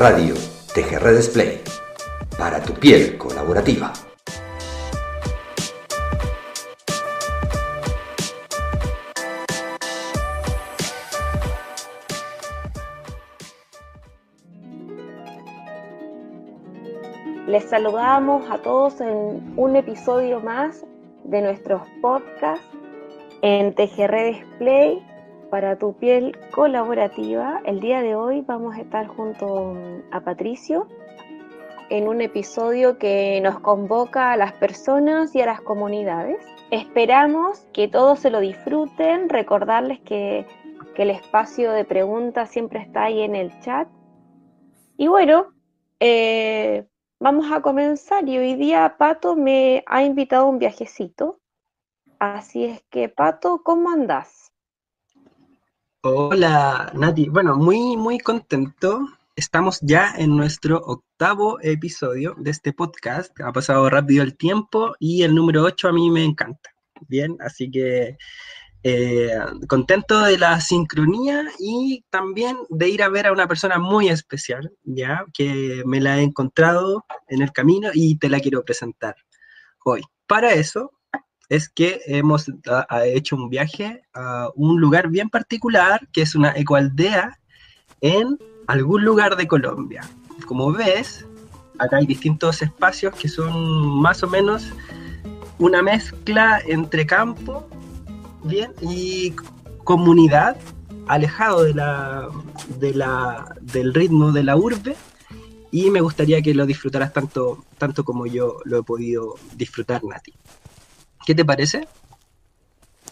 Radio TGR Display. Para tu piel colaborativa. Les saludamos a todos en un episodio más de nuestros podcasts en TGR Display para tu piel colaborativa. El día de hoy vamos a estar junto a Patricio en un episodio que nos convoca a las personas y a las comunidades. Esperamos que todos se lo disfruten, recordarles que, que el espacio de preguntas siempre está ahí en el chat. Y bueno, eh, vamos a comenzar y hoy día Pato me ha invitado a un viajecito. Así es que Pato, ¿cómo andás? Hola, Nati. Bueno, muy, muy contento. Estamos ya en nuestro octavo episodio de este podcast. Ha pasado rápido el tiempo y el número 8 a mí me encanta. Bien, así que eh, contento de la sincronía y también de ir a ver a una persona muy especial, ya que me la he encontrado en el camino y te la quiero presentar hoy. Para eso es que hemos hecho un viaje a un lugar bien particular, que es una ecoaldea en algún lugar de Colombia. Como ves, acá hay distintos espacios que son más o menos una mezcla entre campo bien, y comunidad, alejado de la, del ritmo de la urbe. Y me gustaría que lo disfrutaras tanto, tanto como yo lo he podido disfrutar, Nati. ¿Qué te parece?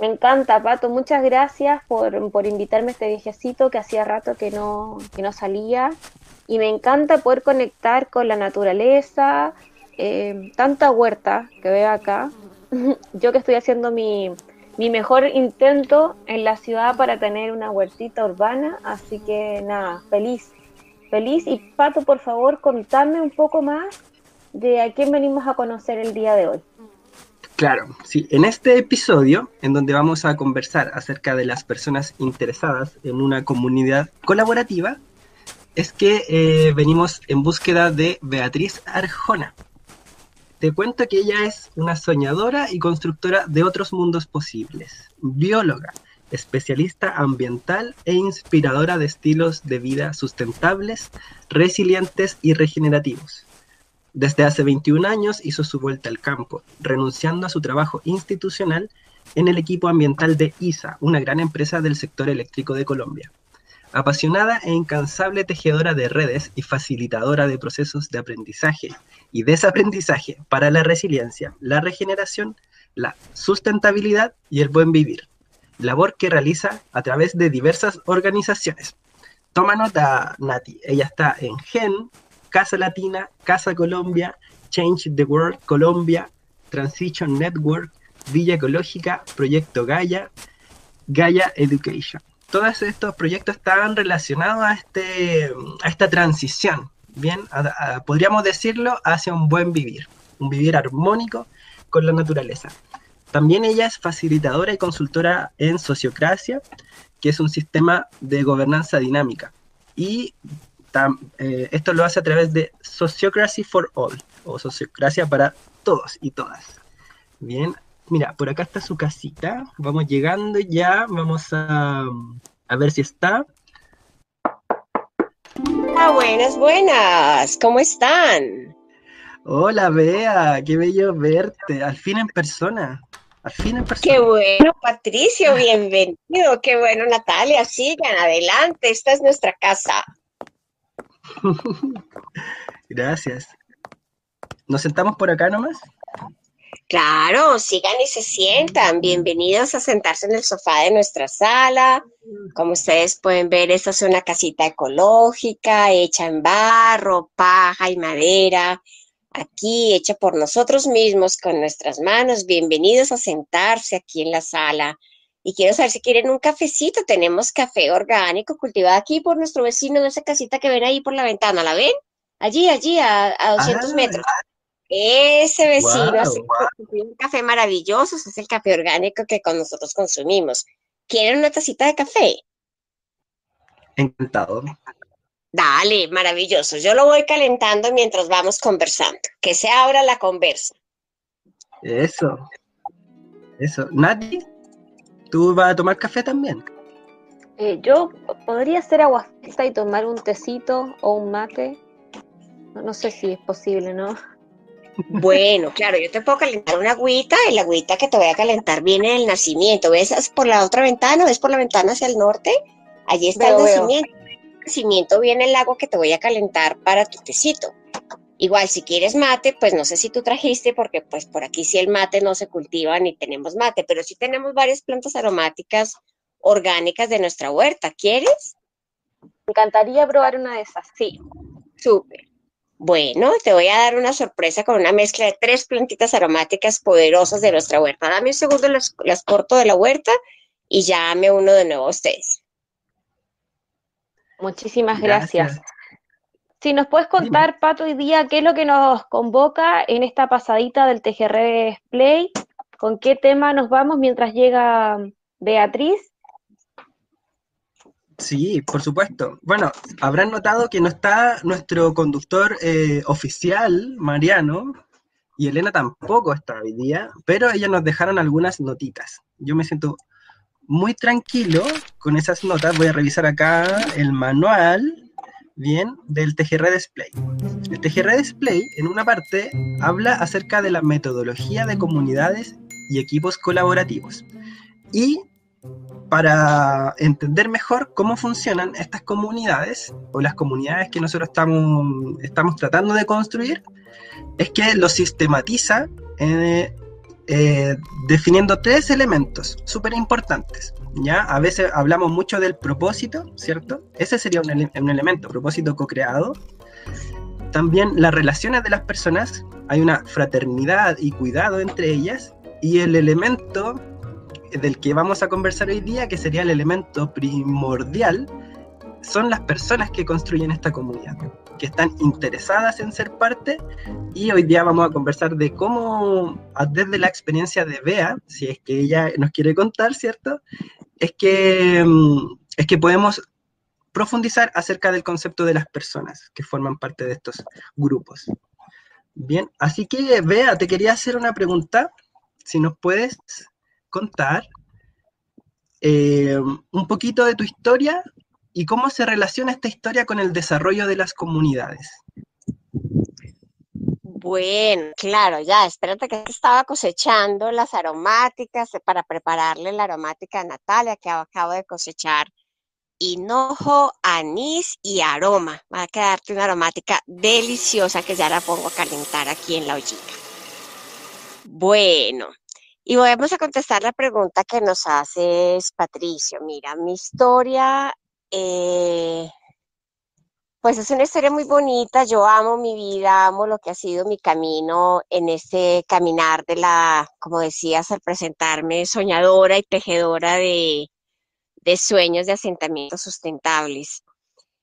Me encanta, Pato. Muchas gracias por, invitarme a este viajecito que hacía rato que no, no salía. Y me encanta poder conectar con la naturaleza, eh, tanta huerta que veo acá. Yo que estoy haciendo mi, mi mejor intento en la ciudad para tener una huertita urbana. Así que nada, feliz. Feliz. Y Pato, por favor, contame un poco más de a quién venimos a conocer el día de hoy. Claro, sí. En este episodio, en donde vamos a conversar acerca de las personas interesadas en una comunidad colaborativa, es que eh, venimos en búsqueda de Beatriz Arjona. Te cuento que ella es una soñadora y constructora de otros mundos posibles, bióloga, especialista ambiental e inspiradora de estilos de vida sustentables, resilientes y regenerativos. Desde hace 21 años hizo su vuelta al campo, renunciando a su trabajo institucional en el equipo ambiental de ISA, una gran empresa del sector eléctrico de Colombia. Apasionada e incansable tejedora de redes y facilitadora de procesos de aprendizaje y desaprendizaje para la resiliencia, la regeneración, la sustentabilidad y el buen vivir. Labor que realiza a través de diversas organizaciones. Toma nota, Nati. Ella está en GEN, Casa Latina, Casa Colombia, Change the World Colombia, Transition Network, Villa Ecológica, Proyecto Gaia, Gaia Education. Todos estos proyectos están relacionados a, este, a esta transición, bien, podríamos decirlo, hacia un buen vivir, un vivir armónico con la naturaleza. También ella es facilitadora y consultora en Sociocracia, que es un sistema de gobernanza dinámica. Y eh, esto lo hace a través de Sociocracy for All, o Sociocracia para todos y todas. Bien, mira, por acá está su casita. Vamos llegando ya, vamos a, a ver si está. Ah, buenas, buenas, ¿cómo están? Hola, Bea, qué bello verte, al fin en persona. Al fin en persona. Qué bueno, Patricio, bienvenido. Qué bueno, Natalia, sigan adelante. Esta es nuestra casa. Gracias. ¿Nos sentamos por acá nomás? Claro, sigan y se sientan. Bienvenidos a sentarse en el sofá de nuestra sala. Como ustedes pueden ver, esta es una casita ecológica, hecha en barro, paja y madera. Aquí, hecha por nosotros mismos, con nuestras manos. Bienvenidos a sentarse aquí en la sala. Y quiero saber si quieren un cafecito. Tenemos café orgánico cultivado aquí por nuestro vecino de esa casita que ven ahí por la ventana. ¿La ven? Allí, allí, a, 200 ah. metros. Ese vecino hace un café maravilloso. Ese es el café orgánico que con nosotros consumimos. ¿Quieren una tacita de café? Encantado. Dale, maravilloso. Yo lo voy calentando mientras vamos conversando. Que se abra la conversa. Eso. Eso. Nati, ¿tú vas a tomar café también? Eh, yo podría hacer agua y tomar un tecito o un mate. No, no sé si es posible, ¿no? Bueno, claro, yo te puedo calentar una agüita y la agüita que te voy a calentar viene del nacimiento. ¿Ves ¿Es por la otra ventana? ¿Ves por la ventana hacia el norte? Allí está el nacimiento. El nacimiento viene el agua que te voy a calentar para tu tecito. Igual, si quieres mate, pues no sé si tú trajiste, porque pues por aquí sí el mate no se cultiva ni tenemos mate, pero sí tenemos varias plantas aromáticas orgánicas de nuestra huerta. ¿Quieres? Me encantaría probar una de esas, sí. Súper. Bueno, te voy a dar una sorpresa con una mezcla de tres plantitas aromáticas poderosas de nuestra huerta. Dame un segundo, las, corto de la huerta y ya me uno de nuevo a ustedes. Muchísimas gracias. Si nos puedes contar, Pato, hoy día, qué es lo que nos convoca en esta pasadita del TGR Display, con qué tema nos vamos mientras llega Beatriz Sí, por supuesto. Bueno, habrán notado que no está nuestro conductor eh, oficial, Mariano, y Elena tampoco está hoy día, pero ellos nos dejaron algunas notitas. Yo me siento muy tranquilo con esas notas. Voy a revisar acá el manual, bien, del TGR Display. El TGR Display, en una parte, habla acerca de la metodología de comunidades y equipos colaborativos. Y para entender mejor cómo funcionan estas comunidades o las comunidades que nosotros estamos, estamos tratando de construir, es que lo sistematiza eh, eh, definiendo tres elementos súper importantes. ¿ya? A veces hablamos mucho del propósito, ¿cierto? Ese sería un, un elemento, propósito co-creado. También las relaciones de las personas, hay una fraternidad y cuidado entre ellas. Y el elemento del que vamos a conversar hoy día, que sería el elemento primordial, son las personas que construyen esta comunidad, que están interesadas en ser parte y hoy día vamos a conversar de cómo, desde la experiencia de Bea, si es que ella nos quiere contar, ¿cierto? Es que, mm, es que podemos profundizar acerca del concepto de las personas que forman parte de estos grupos. Bien, así que Bea, te quería hacer una pregunta, si nos puedes contar eh, un poquito de tu historia y cómo se relaciona esta historia con el desarrollo de las comunidades. Bueno, claro, ya, espérate que estaba cosechando las aromáticas para prepararle la aromática a Natalia que acabo de cosechar. Hinojo, anís y aroma. Va a quedarte una aromática deliciosa que ya la pongo a calentar aquí en la ollita. Bueno, y vamos a contestar la pregunta que nos hace Patricio. Mira, mi historia, eh, pues es una historia muy bonita. Yo amo mi vida, amo lo que ha sido mi camino en este caminar de la, como decías al presentarme, soñadora y tejedora de, de sueños de asentamientos sustentables.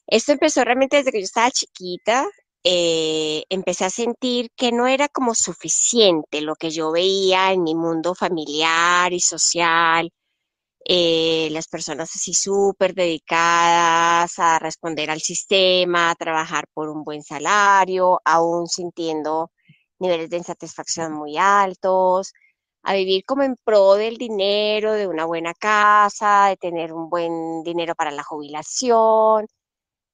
Esto empezó realmente desde que yo estaba chiquita. Eh, empecé a sentir que no era como suficiente lo que yo veía en mi mundo familiar y social, eh, las personas así súper dedicadas a responder al sistema, a trabajar por un buen salario, aún sintiendo niveles de insatisfacción muy altos, a vivir como en pro del dinero, de una buena casa, de tener un buen dinero para la jubilación,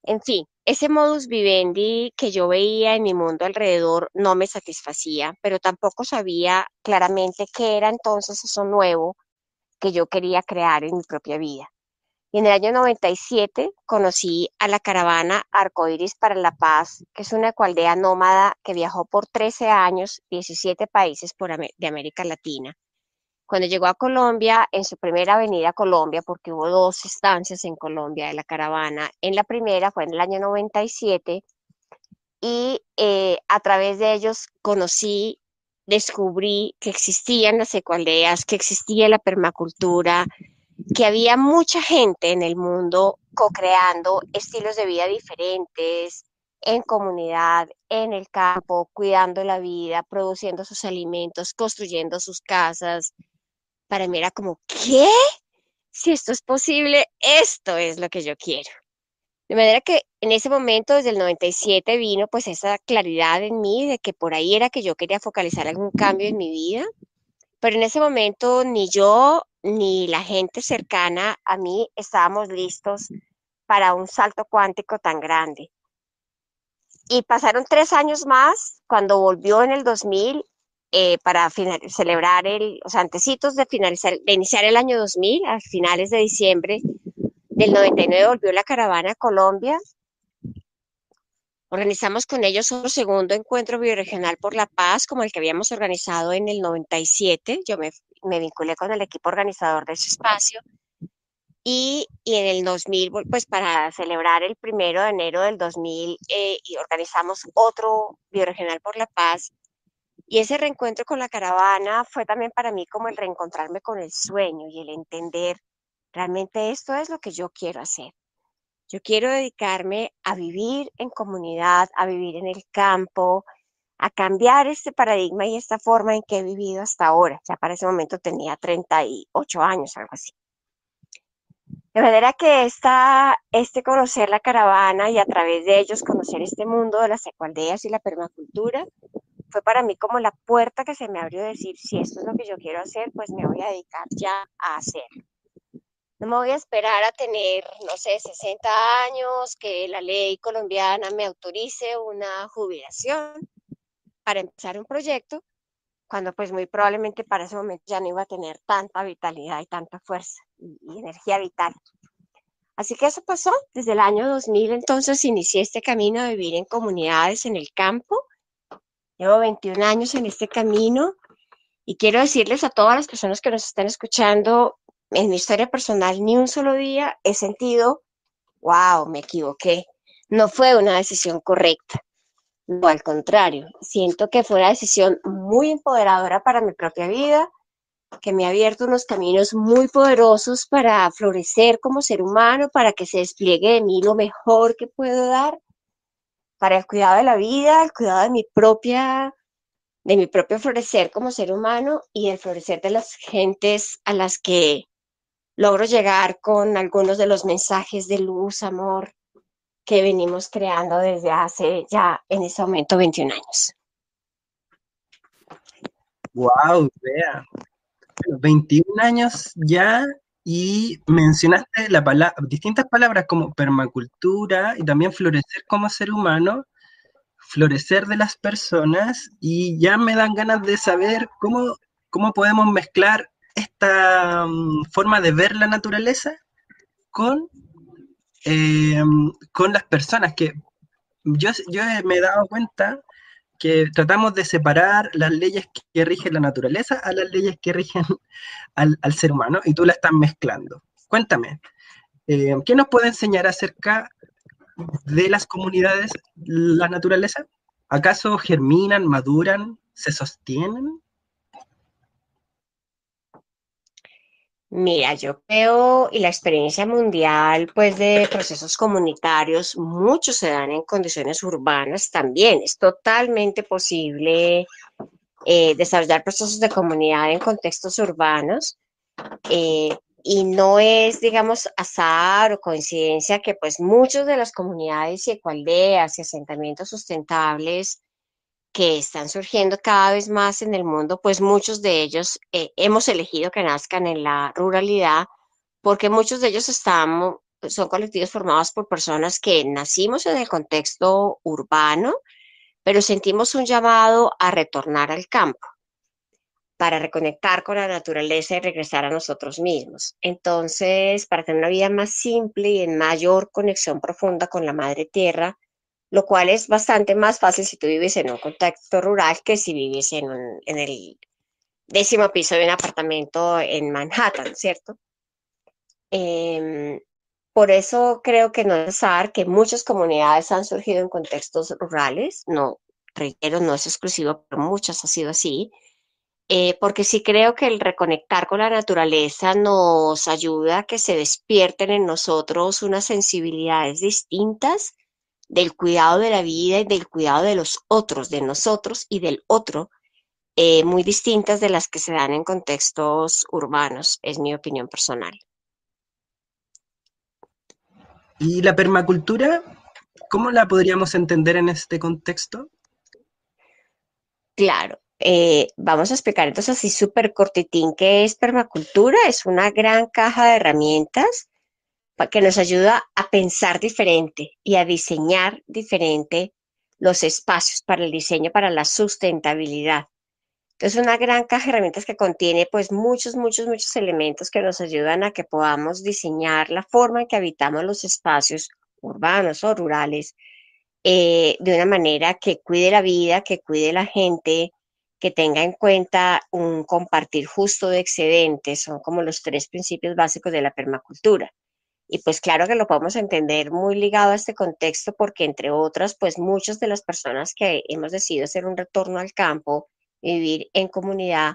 en fin, ese modus vivendi que yo veía en mi mundo alrededor no me satisfacía, pero tampoco sabía claramente qué era entonces eso nuevo que yo quería crear en mi propia vida. Y en el año 97 conocí a la caravana Arcoiris para la Paz, que es una ecualdea nómada que viajó por 13 años, 17 países de América Latina cuando llegó a Colombia, en su primera avenida a Colombia, porque hubo dos estancias en Colombia de la caravana, en la primera fue en el año 97 y eh, a través de ellos conocí, descubrí que existían las ecualdeas, que existía la permacultura, que había mucha gente en el mundo co-creando estilos de vida diferentes, en comunidad, en el campo, cuidando la vida, produciendo sus alimentos, construyendo sus casas, para mí era como, ¿qué? Si esto es posible, esto es lo que yo quiero. De manera que en ese momento, desde el 97, vino pues esa claridad en mí de que por ahí era que yo quería focalizar algún cambio en mi vida, pero en ese momento ni yo ni la gente cercana a mí estábamos listos para un salto cuántico tan grande. Y pasaron tres años más, cuando volvió en el 2000, eh, para celebrar el, o sea, antecitos de, finalizar, de iniciar el año 2000, a finales de diciembre del 99 volvió la caravana a Colombia. Organizamos con ellos un segundo encuentro bioregional por la paz, como el que habíamos organizado en el 97. Yo me, vinculé con el equipo organizador de ese espacio. Y, y, en el 2000, pues para celebrar el primero de enero del 2000, eh, y organizamos otro bioregional por la paz. Y ese reencuentro con la caravana fue también para mí como el reencontrarme con el sueño y el entender realmente esto es lo que yo quiero hacer. Yo quiero dedicarme a vivir en comunidad, a vivir en el campo, a cambiar este paradigma y esta forma en que he vivido hasta ahora. Ya para ese momento tenía 38 años, algo así. De manera que esta, este conocer la caravana y a través de ellos conocer este mundo de las ecualdeas y la permacultura fue para mí como la puerta que se me abrió decir, si esto es lo que yo quiero hacer, pues me voy a dedicar ya a hacerlo. No me voy a esperar a tener, no sé, 60 años, que la ley colombiana me autorice una jubilación para empezar un proyecto, cuando pues muy probablemente para ese momento ya no iba a tener tanta vitalidad y tanta fuerza y, y energía vital. Así que eso pasó. Desde el año 2000 entonces inicié este camino de vivir en comunidades en el campo. Llevo 21 años en este camino y quiero decirles a todas las personas que nos están escuchando en mi historia personal ni un solo día he sentido, wow, me equivoqué. No fue una decisión correcta. No, al contrario, siento que fue una decisión muy empoderadora para mi propia vida, que me ha abierto unos caminos muy poderosos para florecer como ser humano, para que se despliegue de mí lo mejor que puedo dar, para el cuidado de la vida, el cuidado de mi propia de mi propio florecer como ser humano y el florecer de las gentes a las que logro llegar con algunos de los mensajes de luz, amor que venimos creando desde hace ya en ese momento 21 años. Wow, vea. 21 años ya y mencionaste la palabra, distintas palabras como permacultura y también florecer como ser humano, florecer de las personas y ya me dan ganas de saber cómo, cómo podemos mezclar esta mm, forma de ver la naturaleza con, eh, con las personas, que yo, yo me he dado cuenta que tratamos de separar las leyes que rigen la naturaleza a las leyes que rigen al, ser humano y tú la estás mezclando. Cuéntame, eh, ¿qué nos puede enseñar acerca de las comunidades la naturaleza? ¿Acaso germinan, maduran, se sostienen? Mira, yo veo y la experiencia mundial, pues de procesos comunitarios, muchos se dan en condiciones urbanas también. Es totalmente posible eh, desarrollar procesos de comunidad en contextos urbanos eh, y no es, digamos, azar o coincidencia que pues muchas de las comunidades y ecualdeas y asentamientos sustentables que están surgiendo cada vez más en el mundo, pues muchos de ellos eh, hemos elegido que nazcan en la ruralidad, porque muchos de ellos están, son colectivos formados por personas que nacimos en el contexto urbano, pero sentimos un llamado a retornar al campo para reconectar con la naturaleza y regresar a nosotros mismos. Entonces, para tener una vida más simple y en mayor conexión profunda con la madre tierra, lo cual es bastante más fácil si tú vives en un contexto rural que si vives en, en el décimo piso de un apartamento en Manhattan, ¿cierto? Em, por eso creo que no es azar que muchas comunidades han surgido en contextos rurales, no, reitero, no es exclusivo, pero muchas ha sido así, eh, porque sí creo que el reconectar con la naturaleza nos ayuda a que se despierten en nosotros unas sensibilidades distintas del cuidado de la vida y del cuidado de los otros, de nosotros y del otro, eh, muy distintas de las que se dan en contextos urbanos, es mi opinión personal. ¿Y la permacultura, cómo la podríamos entender en este contexto? Claro, eh, vamos a explicar entonces así súper cortitín qué es permacultura. Es una gran caja de herramientas que nos ayuda a pensar diferente y a diseñar diferente los espacios para el diseño, para la sustentabilidad. Entonces, una gran caja de herramientas que contiene pues muchos, muchos, muchos elementos que nos ayudan a que podamos diseñar la forma en que habitamos los espacios urbanos o rurales eh, de una manera que cuide la vida, que cuide la gente, que tenga en cuenta un compartir justo de excedentes, son como los tres principios básicos de la permacultura. Y pues claro que lo podemos entender muy ligado a este contexto porque entre otras, pues muchas de las personas que hemos decidido hacer un retorno al campo, vivir en comunidad,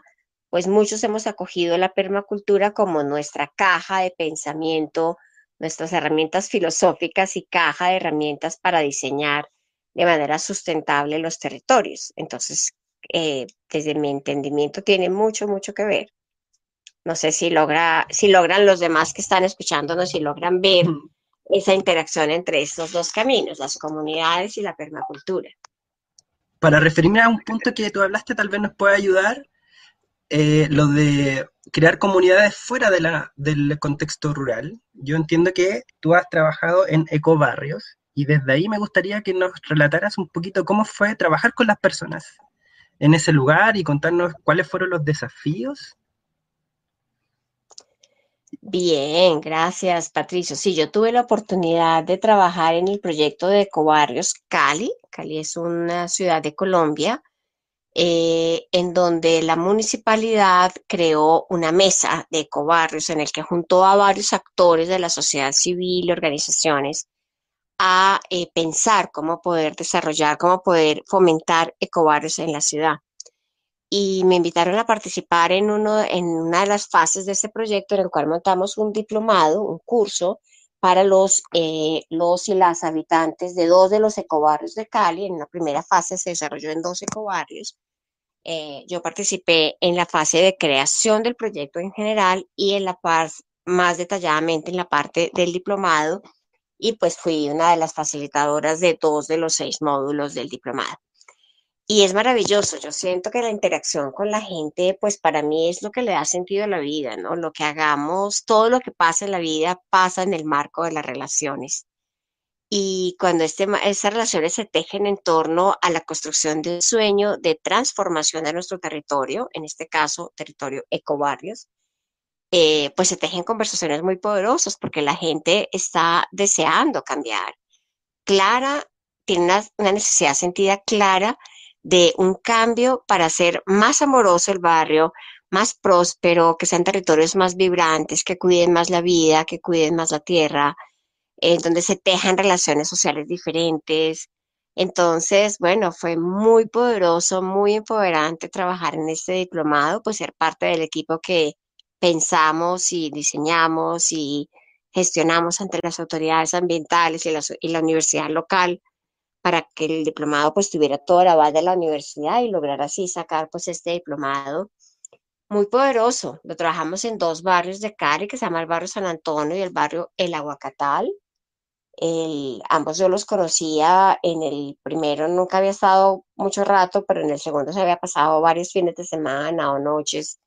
pues muchos hemos acogido la permacultura como nuestra caja de pensamiento, nuestras herramientas filosóficas y caja de herramientas para diseñar de manera sustentable los territorios. Entonces, eh, desde mi entendimiento, tiene mucho, mucho que ver. No sé si, logra, si logran los demás que están escuchándonos, si logran ver esa interacción entre estos dos caminos, las comunidades y la permacultura. Para referirme a un punto que tú hablaste, tal vez nos pueda ayudar eh, lo de crear comunidades fuera de la, del contexto rural. Yo entiendo que tú has trabajado en ecobarrios y desde ahí me gustaría que nos relataras un poquito cómo fue trabajar con las personas en ese lugar y contarnos cuáles fueron los desafíos Bien, gracias Patricio. Sí, yo tuve la oportunidad de trabajar en el proyecto de Ecobarrios Cali. Cali es una ciudad de Colombia, eh, en donde la municipalidad creó una mesa de ecobarrios en el que juntó a varios actores de la sociedad civil y organizaciones a eh, pensar cómo poder desarrollar, cómo poder fomentar ecobarrios en la ciudad y me invitaron a participar en, uno, en una de las fases de ese proyecto en el cual montamos un diplomado, un curso para los, eh, los y las habitantes de dos de los ecobarrios de Cali. En la primera fase se desarrolló en dos ecobarrios. Eh, yo participé en la fase de creación del proyecto en general y en la parte más detalladamente en la parte del diplomado y pues fui una de las facilitadoras de dos de los seis módulos del diplomado. Y es maravilloso, yo siento que la interacción con la gente, pues para mí es lo que le da sentido a la vida, ¿no? Lo que hagamos, todo lo que pasa en la vida pasa en el marco de las relaciones. Y cuando este, esas relaciones se tejen en torno a la construcción de un sueño de transformación de nuestro territorio, en este caso territorio ecobarrios, eh, pues se tejen conversaciones muy poderosas porque la gente está deseando cambiar. Clara tiene una, una necesidad sentida clara de un cambio para hacer más amoroso el barrio, más próspero, que sean territorios más vibrantes, que cuiden más la vida, que cuiden más la tierra, en donde se tejan relaciones sociales diferentes. Entonces, bueno, fue muy poderoso, muy empoderante trabajar en este diplomado, pues ser parte del equipo que pensamos y diseñamos y gestionamos ante las autoridades ambientales y la, y la universidad local para que el diplomado pues tuviera toda la base de la universidad y lograr así sacar pues este diplomado muy poderoso. Lo trabajamos en dos barrios de Cali, que se llama el barrio San Antonio y el barrio El Aguacatal. El, ambos yo los conocía en el primero, nunca había estado mucho rato, pero en el segundo se había pasado varios fines de semana o noches,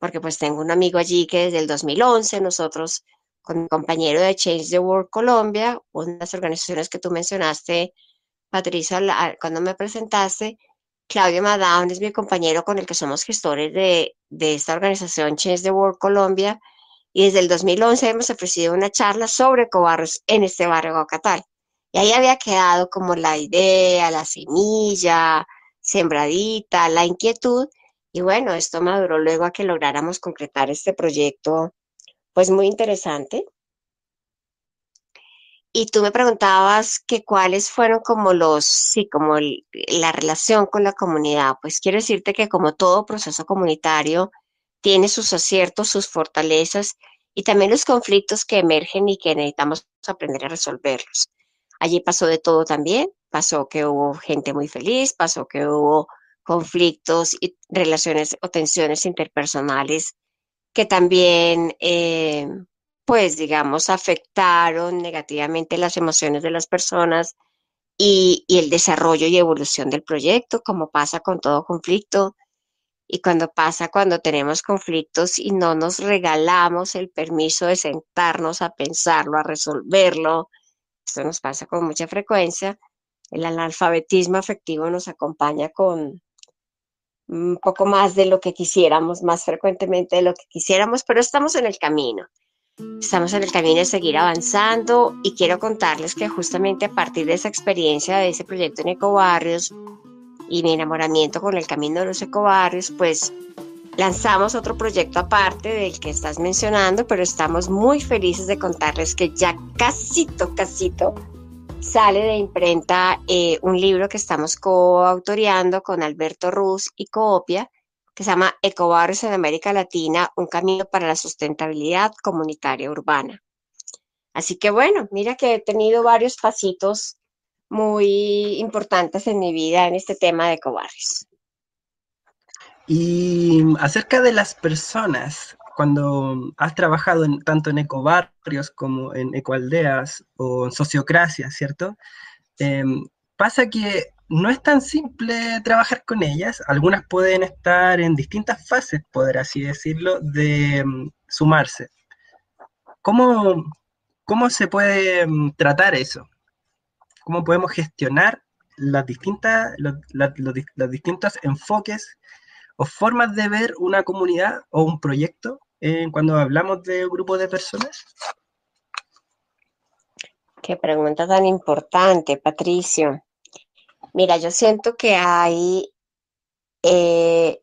porque pues tengo un amigo allí que desde el 2011 nosotros con mi compañero de Change the World Colombia, una de las organizaciones que tú mencionaste, Patricia, cuando me presentaste, Claudio Madaun es mi compañero con el que somos gestores de, esta organización Change the World Colombia y desde el 2011 hemos ofrecido una charla sobre cobarros en este barrio Guacatal. Y ahí había quedado como la idea, la semilla, sembradita, la inquietud. Y bueno, esto maduró luego a que lográramos concretar este proyecto, pues muy interesante. Y tú me preguntabas que cuáles fueron como los, sí, como la relación con la comunidad. Pues quiero decirte que como todo proceso comunitario tiene sus aciertos, sus fortalezas y también los conflictos que emergen y que necesitamos aprender a resolverlos. Allí pasó de todo también. Pasó que hubo gente muy feliz, pasó que hubo conflictos y relaciones o tensiones interpersonales que también eh, pues digamos, afectaron negativamente las emociones de las personas y, y el desarrollo y evolución del proyecto, como pasa con todo conflicto. Y cuando pasa cuando tenemos conflictos y no nos regalamos el permiso de sentarnos a pensarlo, a resolverlo, esto nos pasa con mucha frecuencia, el analfabetismo afectivo nos acompaña con un poco más de lo que quisiéramos, más frecuentemente de lo que quisiéramos, pero estamos en el camino. Estamos en el camino de seguir avanzando y quiero contarles que justamente a partir de esa experiencia de ese proyecto en Ecobarrios y mi enamoramiento con el camino de los ecobarrios, pues lanzamos otro proyecto aparte del que estás mencionando, pero estamos muy felices de contarles que ya casito, casito, sale de imprenta eh, un libro que estamos coautoreando con Alberto Ruz y Coopia, se llama Ecobarrios en América Latina, un camino para la sustentabilidad comunitaria urbana. Así que bueno, mira que he tenido varios pasitos muy importantes en mi vida en este tema de ecobarrios. Y acerca de las personas, cuando has trabajado tanto en ecobarrios como en ecoaldeas o en sociocracia, ¿cierto? Em, pasa que no es tan simple trabajar con ellas. Algunas pueden estar en distintas fases, por así decirlo, de em, sumarse. ¿Cómo, ¿Cómo se puede em, tratar eso? cómo podemos gestionar las distintas, los, distintos enfoques o formas de ver una comunidad o un proyecto eh, cuando hablamos de un grupo de personas? Qué pregunta tan importante, Patricio. Mira, yo siento que hay, eh,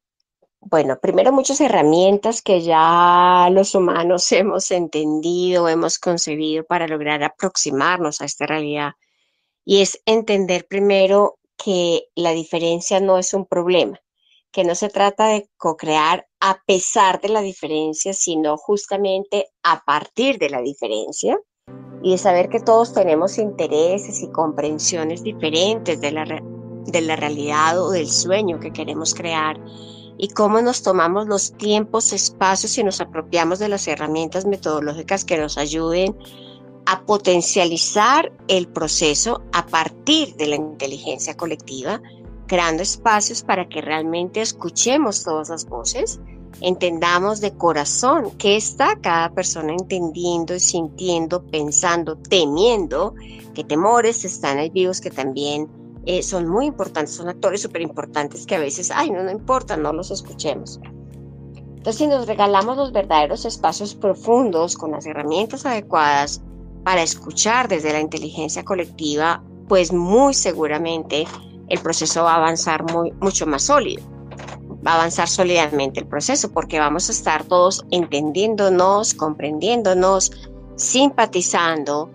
bueno, primero muchas herramientas que ya los humanos hemos entendido, hemos concebido para lograr aproximarnos a esta realidad. Y es entender primero que la diferencia no es un problema, que no se trata de co-crear a pesar de la diferencia, sino justamente a partir de la diferencia y de saber que todos tenemos intereses y comprensiones diferentes de la, de la realidad o del sueño que queremos crear y cómo nos tomamos los tiempos, espacios y nos apropiamos de las herramientas metodológicas que nos ayuden a potencializar el proceso a partir de la inteligencia colectiva, creando espacios para que realmente escuchemos todas las voces, entendamos de corazón qué está cada persona entendiendo y sintiendo, pensando, temiendo, qué temores están ahí vivos que también eh, son muy importantes, son actores súper importantes que a veces, ay, no, no importa, no los escuchemos. Entonces, si nos regalamos los verdaderos espacios profundos con las herramientas adecuadas, para escuchar desde la inteligencia colectiva, pues muy seguramente el proceso va a avanzar muy, mucho más sólido. Va a avanzar sólidamente el proceso porque vamos a estar todos entendiéndonos, comprendiéndonos, simpatizando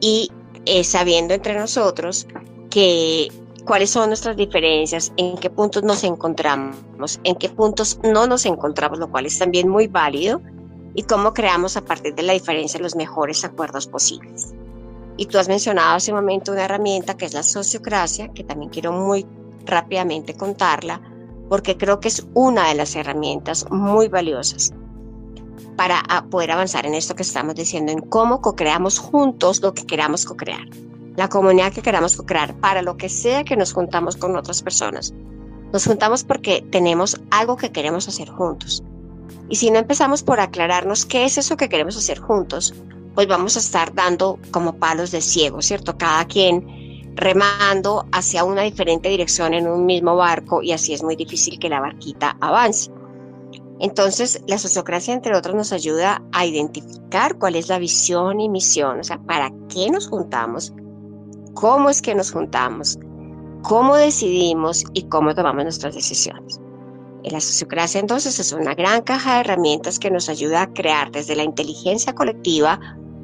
y eh, sabiendo entre nosotros que cuáles son nuestras diferencias, en qué puntos nos encontramos, en qué puntos no nos encontramos, lo cual es también muy válido y cómo creamos a partir de la diferencia los mejores acuerdos posibles. Y tú has mencionado hace un momento una herramienta que es la sociocracia, que también quiero muy rápidamente contarla, porque creo que es una de las herramientas muy valiosas para poder avanzar en esto que estamos diciendo, en cómo co-creamos juntos lo que queramos co-crear, la comunidad que queramos co-crear, para lo que sea que nos juntamos con otras personas. Nos juntamos porque tenemos algo que queremos hacer juntos. Y si no empezamos por aclararnos qué es eso que queremos hacer juntos, pues vamos a estar dando como palos de ciego, ¿cierto? Cada quien remando hacia una diferente dirección en un mismo barco y así es muy difícil que la barquita avance. Entonces, la sociocracia, entre otros, nos ayuda a identificar cuál es la visión y misión, o sea, para qué nos juntamos, cómo es que nos juntamos, cómo decidimos y cómo tomamos nuestras decisiones. La sociocracia entonces es una gran caja de herramientas que nos ayuda a crear desde la inteligencia colectiva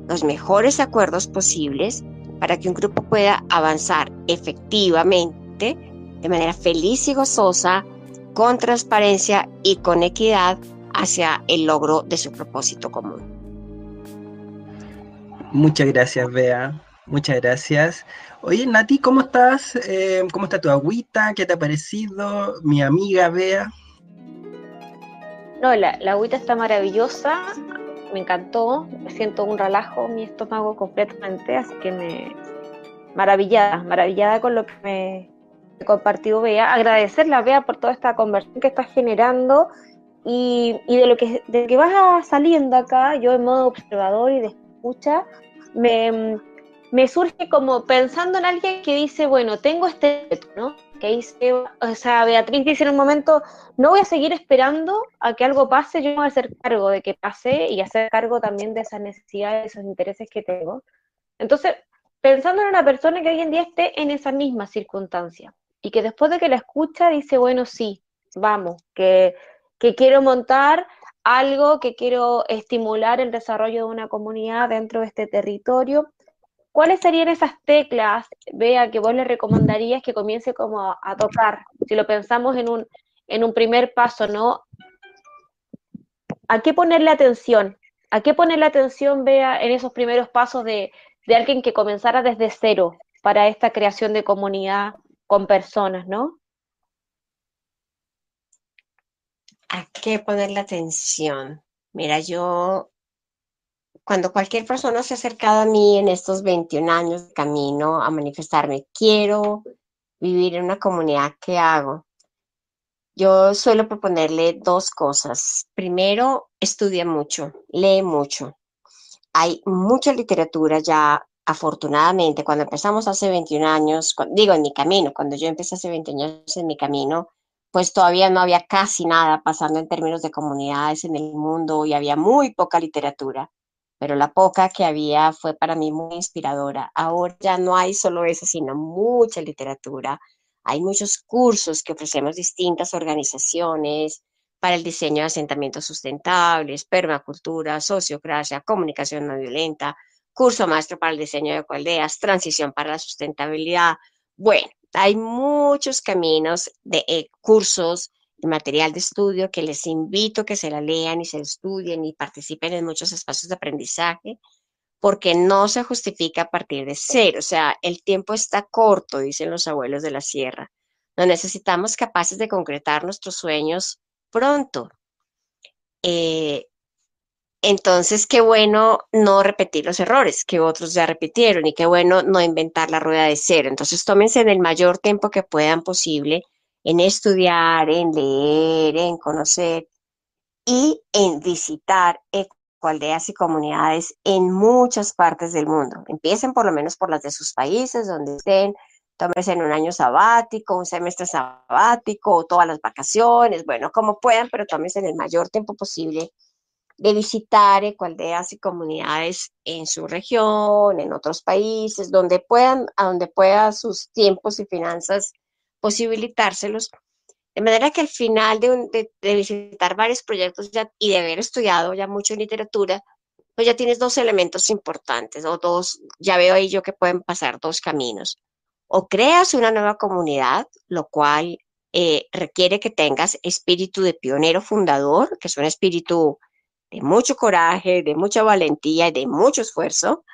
los mejores acuerdos posibles para que un grupo pueda avanzar efectivamente, de manera feliz y gozosa, con transparencia y con equidad hacia el logro de su propósito común. Muchas gracias, Bea. Muchas gracias. Oye, Nati, ¿cómo estás? Eh, ¿Cómo está tu agüita? ¿Qué te ha parecido? Mi amiga Bea. No, la, agüita está maravillosa. Me encantó, siento un relajo mi estómago completamente, así que me maravillada, maravillada con lo que me compartió Bea, agradecerle a Bea por toda esta conversación que está generando y, de lo que de que vas saliendo acá, yo en modo observador y de escucha, me, me surge como pensando en alguien que dice, bueno, tengo este reto, ¿no? Que dice, o sea, Beatriz dice en un momento, no voy a seguir esperando a que algo pase, yo me voy a hacer cargo de que pase y hacer cargo también de esas necesidades, de esos intereses que tengo. Entonces, pensando en una persona que hoy en día esté en esa misma circunstancia y que después de que la escucha dice, bueno, sí, vamos, que quiero montar algo, que quiero estimular el desarrollo de una comunidad dentro de este territorio ¿cuáles serían esas teclas, vea, que vos le recomendarías que comience como a, tocar? Si lo pensamos en un, en un primer paso, ¿no? ¿A qué ponerle atención? ¿A qué ponerle atención, vea, en esos primeros pasos de, de alguien que comenzara desde cero para esta creación de comunidad con personas, ¿no? ¿A qué ponerle atención? Mira, yo cuando cualquier persona se ha acercado a mí en estos 21 años de camino a manifestarme, quiero vivir en una comunidad, ¿qué hago? Yo suelo proponerle dos cosas. Primero, estudia mucho, lee mucho. Hay mucha literatura ya, afortunadamente, cuando empezamos hace 21 años, digo en mi camino, cuando yo empecé hace 21 años en mi camino, pues todavía no había casi nada pasando en términos de comunidades en el mundo y había muy poca literatura pero la poca que había fue para mí muy inspiradora. Ahora ya no hay solo eso, sino mucha literatura. Hay muchos cursos que ofrecemos distintas organizaciones para el diseño de asentamientos sustentables, permacultura, sociocracia, comunicación no violenta, curso maestro para el diseño de ecoaldeas, transición para la sustentabilidad. Bueno, hay muchos caminos de eh, cursos material de estudio que les invito que se la lean y se estudien y participen en muchos espacios de aprendizaje, porque no se justifica a partir de cero. O sea, el tiempo está corto, dicen los abuelos de la sierra. No necesitamos capaces de concretar nuestros sueños pronto. Eh, entonces, qué bueno no repetir los errores que otros ya repitieron y qué bueno no inventar la rueda de cero. Entonces, tómense en el mayor tiempo que puedan posible en estudiar, en leer, en conocer y en visitar ecoaldeas y comunidades en muchas partes del mundo. Empiecen por lo menos por las de sus países, donde estén, tómense en un año sabático, un semestre sabático, todas las vacaciones, bueno, como puedan, pero tómense en el mayor tiempo posible de visitar ecoaldeas y comunidades en su región, en otros países, donde puedan, a donde puedan sus tiempos y finanzas posibilitárselos. De manera que al final de, visitar varios proyectos y de haber estudiado ya mucho literatura, pues ya tienes dos elementos importantes, o dos, ya veo ahí yo que pueden pasar dos caminos. O creas una nueva comunidad, lo cual eh, requiere que tengas espíritu de pionero fundador, que es un espíritu de mucho coraje, de mucha valentía y de mucho esfuerzo,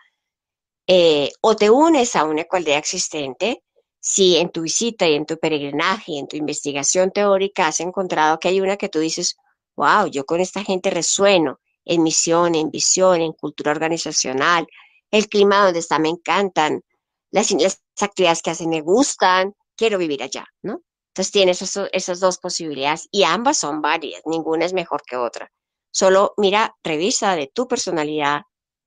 eh, o te unes a una ecualdad existente, si en tu visita y en tu peregrinaje y en tu investigación teórica has encontrado que hay una que tú dices, wow, yo con esta gente resueno en misión, en visión, en cultura organizacional, el clima donde está me encantan, las, actividades que hacen me gustan, quiero vivir allá, ¿no? Entonces tienes esas dos posibilidades y ambas son varias, ninguna es mejor que otra. Solo mira, revisa de tu personalidad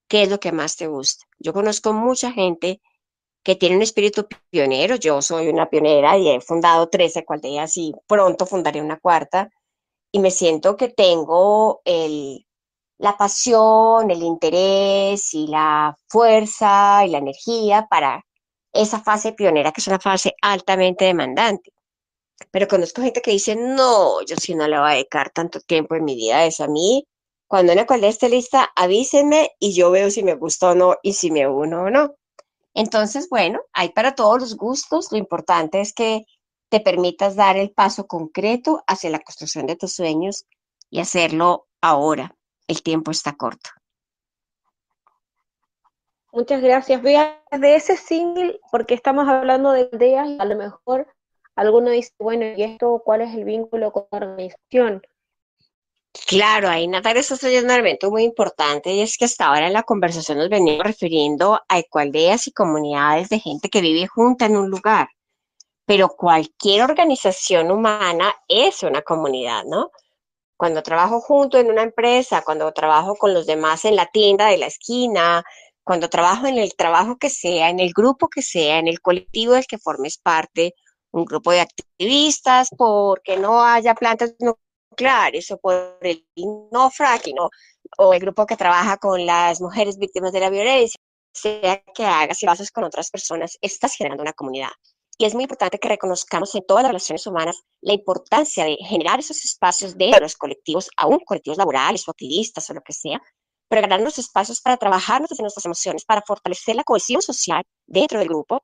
qué es lo que más te gusta. Yo conozco mucha gente que tiene un espíritu pionero. Yo soy una pionera y he fundado 13 aldeas y pronto fundaré una cuarta. Y me siento que tengo el, la pasión, el interés y la fuerza y la energía para esa fase pionera, que es una fase altamente demandante. Pero conozco gente que dice, no, yo sí no le voy a dedicar tanto tiempo en mi vida a eso. A mí, cuando una cualidad esté lista, avísenme y yo veo si me gustó o no y si me uno o no. Entonces, bueno, hay para todos los gustos. Lo importante es que te permitas dar el paso concreto hacia la construcción de tus sueños y hacerlo ahora. El tiempo está corto. Muchas gracias. Vea de ese single, porque estamos hablando de ideas a lo mejor alguno dice, bueno, ¿y esto cuál es el vínculo con la organización? Claro, ahí Natalia está trayendo un elemento muy importante y es que hasta ahora en la conversación nos venimos refiriendo a ecualdeas y comunidades de gente que vive junta en un lugar, pero cualquier organización humana es una comunidad, ¿no? Cuando trabajo junto en una empresa, cuando trabajo con los demás en la tienda de la esquina, cuando trabajo en el trabajo que sea, en el grupo que sea, en el colectivo del que formes parte, un grupo de activistas porque no haya plantas nucleares o por el no fracking o, el grupo que trabaja con las mujeres víctimas de la violencia, sea que hagas y haces con otras personas, estás generando una comunidad. Y es muy importante que reconozcamos en todas las relaciones humanas la importancia de generar esos espacios de los colectivos, aún colectivos laborales o activistas o lo que sea, pero ganar los espacios para trabajar nuestras emociones, para fortalecer la cohesión social dentro del grupo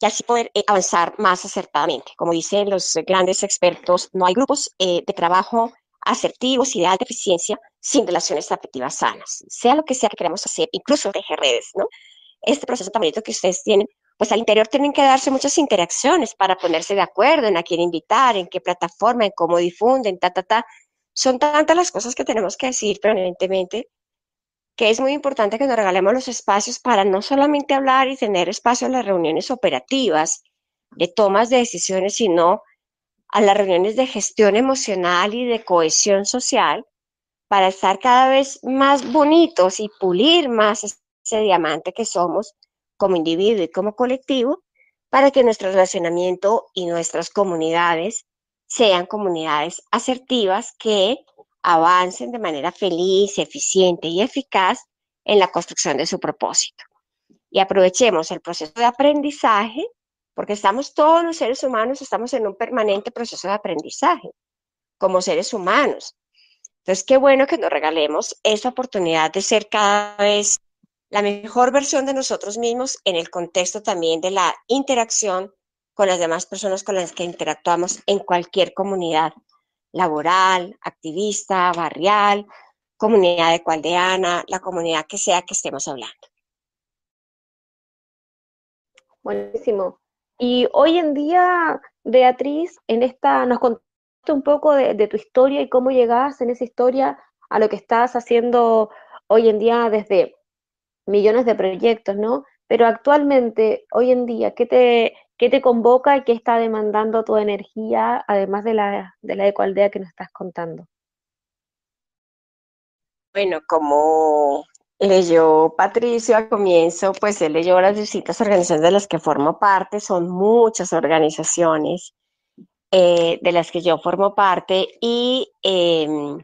y así poder eh, avanzar más acertadamente. Como dicen los grandes expertos, no hay grupos eh, de trabajo asertivos y de alta eficiencia sin relaciones afectivas sanas, sea lo que sea que queramos hacer, incluso tejer redes, ¿no? Este proceso tan bonito que ustedes tienen, pues al interior tienen que darse muchas interacciones para ponerse de acuerdo en a quién invitar, en qué plataforma, en cómo difunden, ta, ta, ta. Son tantas las cosas que tenemos que decir permanentemente que es muy importante que nos regalemos los espacios para no solamente hablar y tener espacio en las reuniones operativas de tomas de decisiones, sino a las reuniones de gestión emocional y de cohesión social para estar cada vez más bonitos y pulir más ese diamante que somos como individuo y como colectivo para que nuestro relacionamiento y nuestras comunidades sean comunidades asertivas que avancen de manera feliz, eficiente y eficaz en la construcción de su propósito. Y aprovechemos el proceso de aprendizaje, porque estamos todos los seres humanos, estamos en un permanente proceso de aprendizaje como seres humanos. Entonces, qué bueno que nos regalemos esa oportunidad de ser cada vez la mejor versión de nosotros mismos en el contexto también de la interacción con las demás personas con las que interactuamos en cualquier comunidad laboral, activista, barrial, comunidad ecualdeana, la comunidad que sea que estemos hablando. Buenísimo. Y hoy en día, Beatriz, en esta nos contaste un poco de, de, tu historia y cómo llegaste en esa historia a lo que estás haciendo hoy en día desde millones de proyectos, ¿no? Pero actualmente, hoy en día, ¿qué te, ¿Qué te convoca y qué está demandando tu energía, además de la, de la ecualdea que nos estás contando? Bueno, como leyó Patricio al comienzo, pues él leyó las distintas organizaciones de las que formo parte, son muchas organizaciones eh, de las que yo formo parte y em,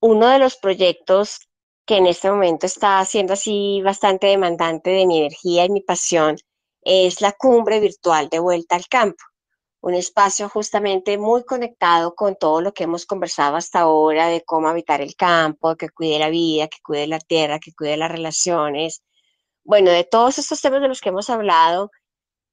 uno de los proyectos que en este momento está siendo así bastante demandante de mi energía y mi pasión es la cumbre virtual de vuelta al campo, un espacio justamente muy conectado con todo lo que hemos conversado hasta ahora de cómo habitar el campo, que cuide la vida, que cuide la tierra, que cuide las relaciones. Bueno, de todos estos temas de los que hemos hablado,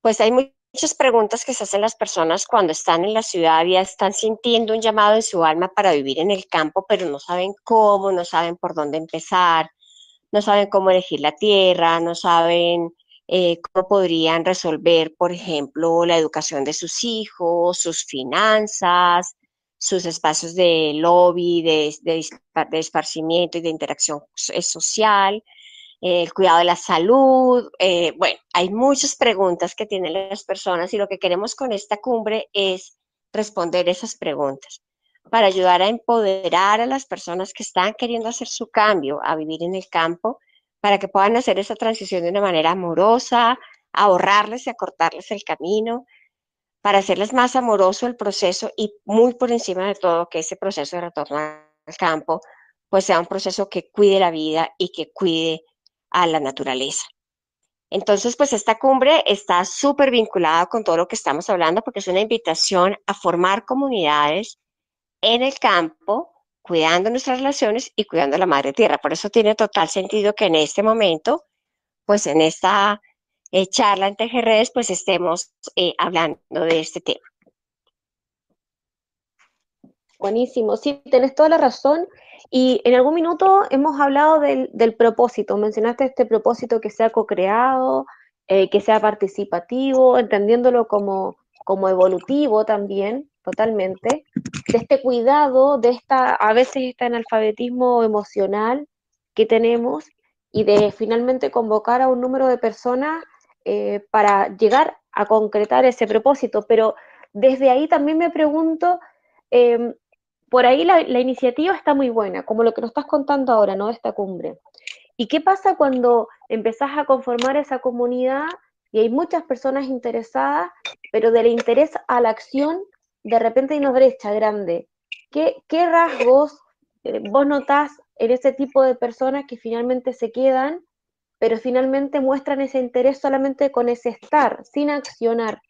pues hay muchas preguntas que se hacen las personas cuando están en la ciudad y están sintiendo un llamado en su alma para vivir en el campo, pero no saben cómo, no saben por dónde empezar, no saben cómo elegir la tierra, no saben eh, cómo podrían resolver, por ejemplo, la educación de sus hijos, sus finanzas, sus espacios de lobby, de, de, esparcimiento y de interacción eh, social, el cuidado de la salud. Eh, bueno, hay muchas preguntas que tienen las personas y lo que queremos con esta cumbre es responder esas preguntas para ayudar a empoderar a las personas que están queriendo hacer su cambio a vivir en el campo para que puedan hacer esa transición de una manera amorosa, ahorrarles y acortarles el camino, para hacerles más amoroso el proceso y muy por encima de todo que ese proceso de retorno al campo pues sea un proceso que cuide la vida y que cuide a la naturaleza. Entonces, pues esta cumbre está súper vinculada con todo lo que estamos hablando porque es una invitación a formar comunidades en el campo cuidando nuestras relaciones y cuidando la madre tierra. Por eso tiene total sentido que en este momento, pues en esta eh, charla en TGRedes, pues estemos eh, hablando de este tema. Buenísimo, sí, tenés toda la razón. Y en algún minuto hemos hablado del, propósito, mencionaste este propósito que sea co-creado, eh, que sea participativo, entendiéndolo como, como evolutivo también. totalmente, de este cuidado, de esta, a veces este analfabetismo emocional que tenemos y de finalmente convocar a un número de personas eh, para llegar a concretar ese propósito. Pero desde ahí también me pregunto, em, por ahí la, iniciativa está muy buena, como lo que nos estás contando ahora, ¿no? Esta cumbre. ¿Y qué pasa cuando empezás a conformar esa comunidad y hay muchas personas interesadas, pero del interés a la acción, de repente hay una brecha grande? ¿Qué, qué rasgos eh, vos notás en ese tipo de personas que finalmente se quedan, pero finalmente muestran ese interés solamente con ese estar, sin accionar?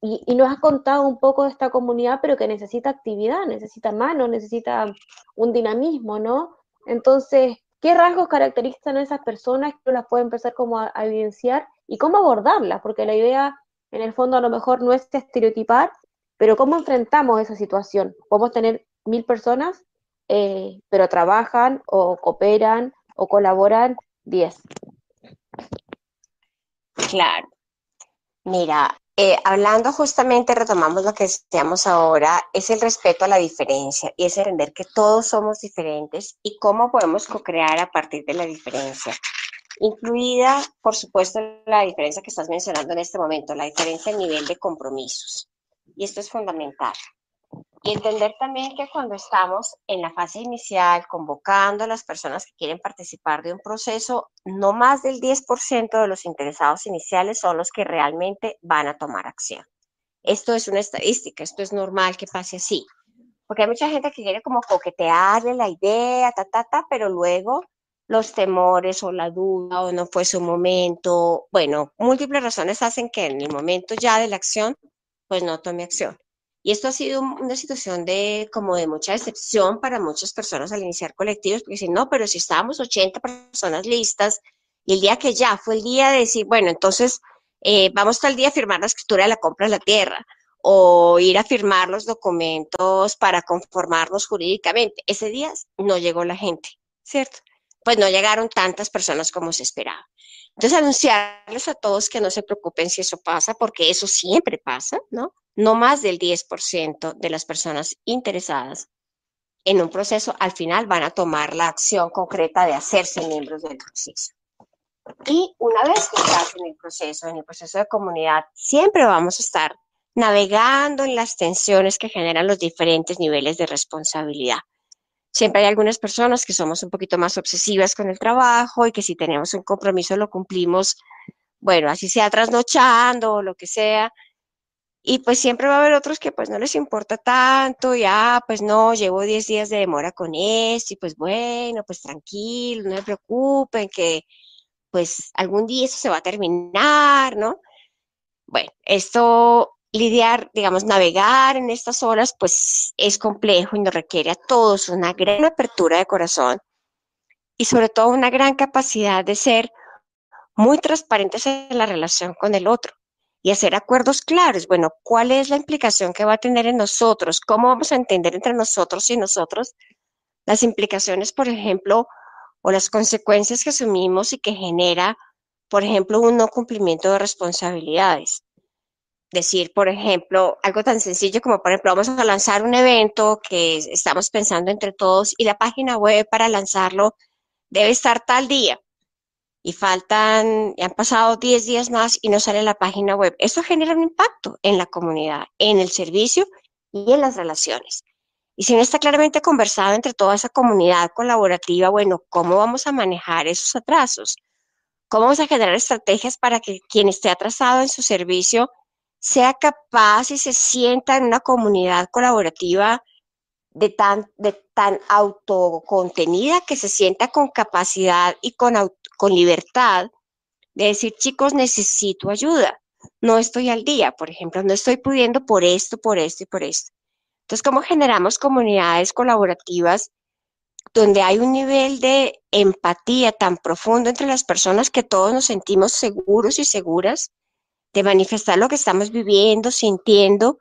Y, y, nos has contado un poco de esta comunidad, pero que necesita actividad, necesita mano, necesita un dinamismo, ¿no? Entonces, ¿qué rasgos caracterizan a esas personas que las puede empezar como a, a, evidenciar y cómo abordarlas? Porque la idea, en el fondo, a lo mejor no es estereotipar, pero cómo enfrentamos esa situación. Podemos tener mil personas, eh, pero trabajan o cooperan o colaboran diez. Claro. Mira, eh, hablando justamente, retomamos lo que decíamos ahora, es el respeto a la diferencia y es entender que todos somos diferentes y cómo podemos co-crear a partir de la diferencia. Incluida, por supuesto, la diferencia que estás mencionando en este momento, la diferencia a nivel de compromisos. Y esto es fundamental. Y entender también que cuando estamos en la fase inicial convocando a las personas que quieren participar de un proceso, no más del 10% de los interesados iniciales son los que realmente van a tomar acción. Esto es una estadística, esto es normal que pase así. Porque hay mucha gente que quiere como coquetearle la idea, ta, ta, ta, pero luego los temores o la duda o no fue su momento, bueno, múltiples razones hacen que en el momento ya de la acción, pues no tome acción. Y esto ha sido una situación de como de mucha decepción para muchas personas al iniciar colectivos, porque dicen, no, pero si estábamos 80 personas listas y el día que ya fue el día de decir, bueno, entonces eh, vamos tal día a firmar la escritura de la compra de la tierra o ir a firmar los documentos para conformarnos jurídicamente. Ese día no llegó la gente, ¿cierto? Pues no llegaron tantas personas como se esperaba. Entonces, anunciarles a todos que no se preocupen si eso pasa, porque eso siempre pasa, ¿no? no más del 10% de las personas interesadas en un proceso al final van a tomar la acción concreta de hacerse miembros del proceso. Y una vez que estás en el proceso, en el proceso de comunidad, siempre vamos a estar navegando en las tensiones que generan los diferentes niveles de responsabilidad. Siempre hay algunas personas que somos un poquito más obsesivas con el trabajo y que si tenemos un compromiso lo cumplimos, bueno, así sea trasnochando o lo que sea, y pues siempre va a haber otros que pues no les importa tanto, ya pues no, llevo 10 días de demora con esto y pues bueno, pues tranquilo, no se preocupen que pues algún día eso se va a terminar, ¿no? Bueno, esto lidiar, digamos, navegar en estas horas, pues es complejo y nos requiere a todos una gran apertura de corazón y sobre todo una gran capacidad de ser muy transparentes en la relación con el otro y hacer acuerdos claros. Bueno, ¿cuál es la implicación que va a tener en nosotros? ¿Cómo vamos a entender entre nosotros y nosotros las implicaciones, por ejemplo, o las consecuencias que asumimos y que genera, por ejemplo, un no cumplimiento de responsabilidades? Decir, por ejemplo, algo tan sencillo como, por ejemplo, vamos a lanzar un evento que estamos pensando entre todos y la página web para lanzarlo debe estar tal día y faltan, y han pasado 10 días más y no sale la página web. Eso genera un impacto en la comunidad, en el servicio y en las relaciones. Y si no está claramente conversado entre toda esa comunidad colaborativa, bueno, ¿cómo vamos a manejar esos atrasos? ¿Cómo vamos a generar estrategias para que quien esté atrasado en su servicio sea capaz y se sienta en una comunidad colaborativa de tan, de tan autocontenida que se sienta con capacidad y con, con libertad de decir, chicos, necesito ayuda, no estoy al día, por ejemplo, no estoy pudiendo por esto, por esto y por esto. Entonces, ¿cómo generamos comunidades colaborativas donde hay un nivel de empatía tan profundo entre las personas que todos nos sentimos seguros y seguras de manifestar lo que estamos viviendo, sintiendo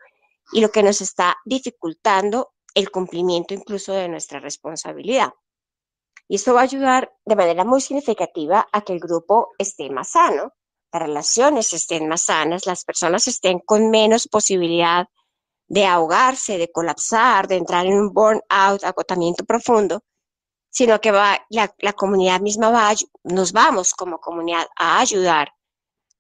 y lo que nos está dificultando el cumplimiento incluso de nuestra responsabilidad. Y esto va a ayudar de manera muy significativa a que el grupo esté más sano, las relaciones estén más sanas, las personas estén con menos posibilidad de ahogarse, de colapsar, de entrar en un burnout, agotamiento profundo, sino que va, la, comunidad misma va, nos vamos como comunidad a ayudar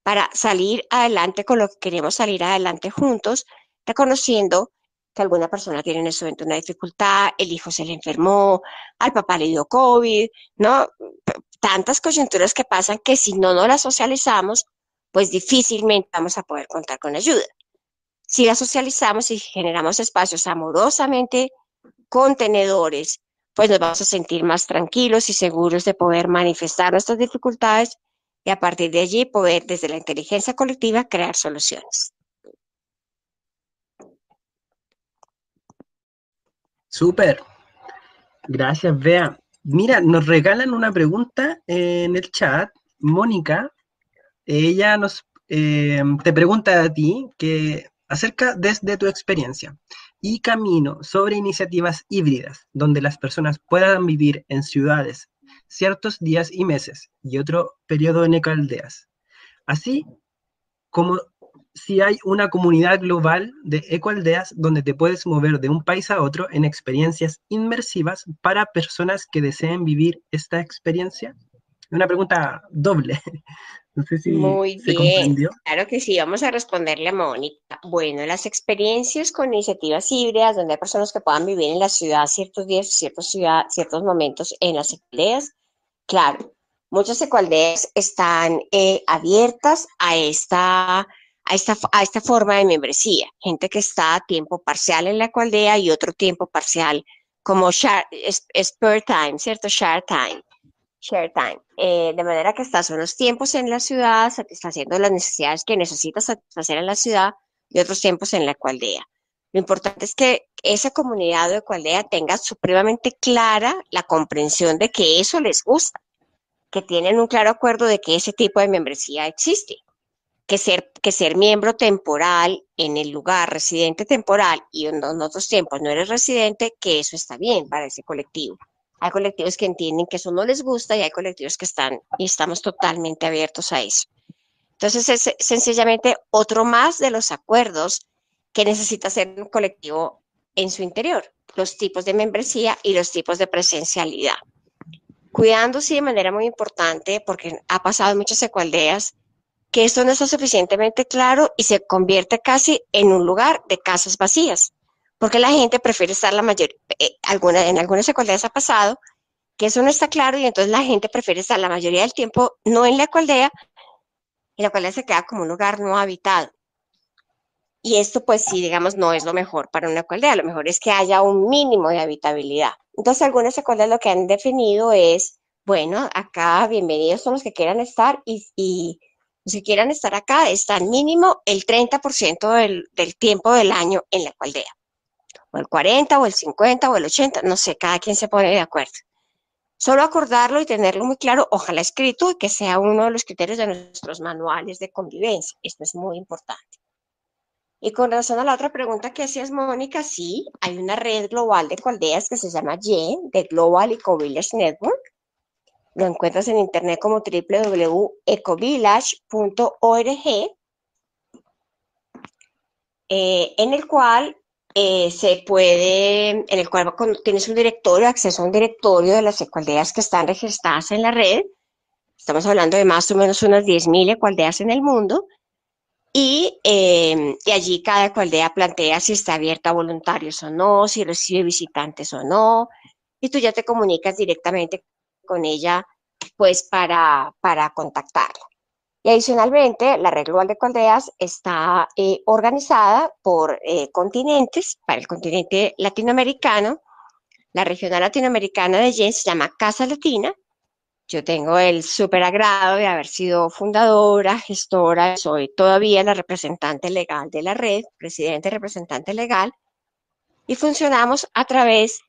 para salir adelante con lo que queremos salir adelante juntos, reconociendo que alguna persona tiene en ese momento una dificultad, el hijo se le enfermó, al papá le dio COVID, ¿no? Tantas coyunturas que pasan que si no nos las socializamos, pues difícilmente vamos a poder contar con ayuda. Si las socializamos y generamos espacios amorosamente contenedores, pues nos vamos a sentir más tranquilos y seguros de poder manifestar nuestras dificultades y a partir de allí poder desde la inteligencia colectiva crear soluciones. Súper. Gracias, Bea. Mira, nos regalan una pregunta en el chat. Mónica, ella nos eh, te pregunta a ti que acerca desde tu experiencia y camino sobre iniciativas híbridas donde las personas puedan vivir en ciudades ciertos días y meses y otro periodo en ecoaldeas. Así como si hay una comunidad global de ecoaldeas donde te puedes mover de un país a otro en experiencias inmersivas para personas que deseen vivir esta experiencia? Una pregunta doble. No sé si Muy se bien, comprendió. claro que sí, vamos a responderle a Mónica. Bueno, las experiencias con iniciativas híbridas, donde hay personas que puedan vivir en la ciudad ciertos días, ciertos, ciudad, ciertos momentos en las ecoaldeas, claro, muchas ecoaldeas están eh, abiertas a esta, a, esta, a esta forma de membresía. Gente que está a tiempo parcial en la ecoaldea y otro tiempo parcial como share, es- spare time, ¿cierto? Share time. Share time. Eh, de manera que estás unos tiempos en la ciudad satisfaciendo las necesidades que necesitas satisfacer en la ciudad y otros tiempos en la ecualdea. Lo importante es que esa comunidad de ecualdea tenga supremamente clara la comprensión de que eso les gusta, que tienen un claro acuerdo de que ese tipo de membresía existe, que ser, que ser miembro temporal en el lugar, residente temporal y en otros tiempos no eres residente, que eso está bien para ese colectivo. Hay colectivos que entienden que eso no les gusta y hay colectivos que están y estamos totalmente abiertos a eso. Entonces es sencillamente otro más de los acuerdos que necesita hacer un colectivo en su interior, los tipos de membresía y los tipos de presencialidad. Cuidándose de manera muy importante, porque ha pasado en muchas ecualdeas, que esto no está suficientemente claro y se convierte casi en un lugar de casas vacías porque la gente prefiere estar la mayor, eh, alguna, en algunas ecualdeas ha pasado que eso no está claro y entonces la gente prefiere estar la mayoría del tiempo no en la ecualdea y la ecualdea se queda como un lugar no habitado. Y esto pues sí, digamos, no es lo mejor para una ecualdea, lo mejor es que haya un mínimo de habitabilidad. Entonces algunas ecualdeas lo que han definido es, bueno, acá bienvenidos son los que quieran estar y, y los que quieran estar acá están mínimo el 30% del, del tiempo del año en la ecualdea o el 40 o el 50 o el 80, no sé, cada quien se pone de acuerdo. Solo acordarlo y tenerlo muy claro, ojalá escrito y que sea uno de los criterios de nuestros manuales de convivencia. Esto es muy importante. Y con relación a la otra pregunta que hacías, Mónica, sí, hay una red global de coldeas que se llama GEN, de Global Eco Village Network. Lo encuentras en internet como www.ecovillage.org, eh, en el cual eh, se puede, en el cual tienes un directorio, acceso a un directorio de las ecualdeas que están registradas en la red. Estamos hablando de más o menos unas 10.000 ecualdeas en el mundo. Y, eh, y, allí cada ecualdea plantea si está abierta a voluntarios o no, si recibe visitantes o no. Y tú ya te comunicas directamente con ella, pues, para, para contactarla. Y adicionalmente, la red global de ecualdeas está eh, organizada por eh, continentes. Para el continente latinoamericano, la regional latinoamericana de YEN se llama Casa Latina. Yo tengo el súper agrado de haber sido fundadora, gestora, soy todavía la representante legal de la red, presidente representante legal, y funcionamos a través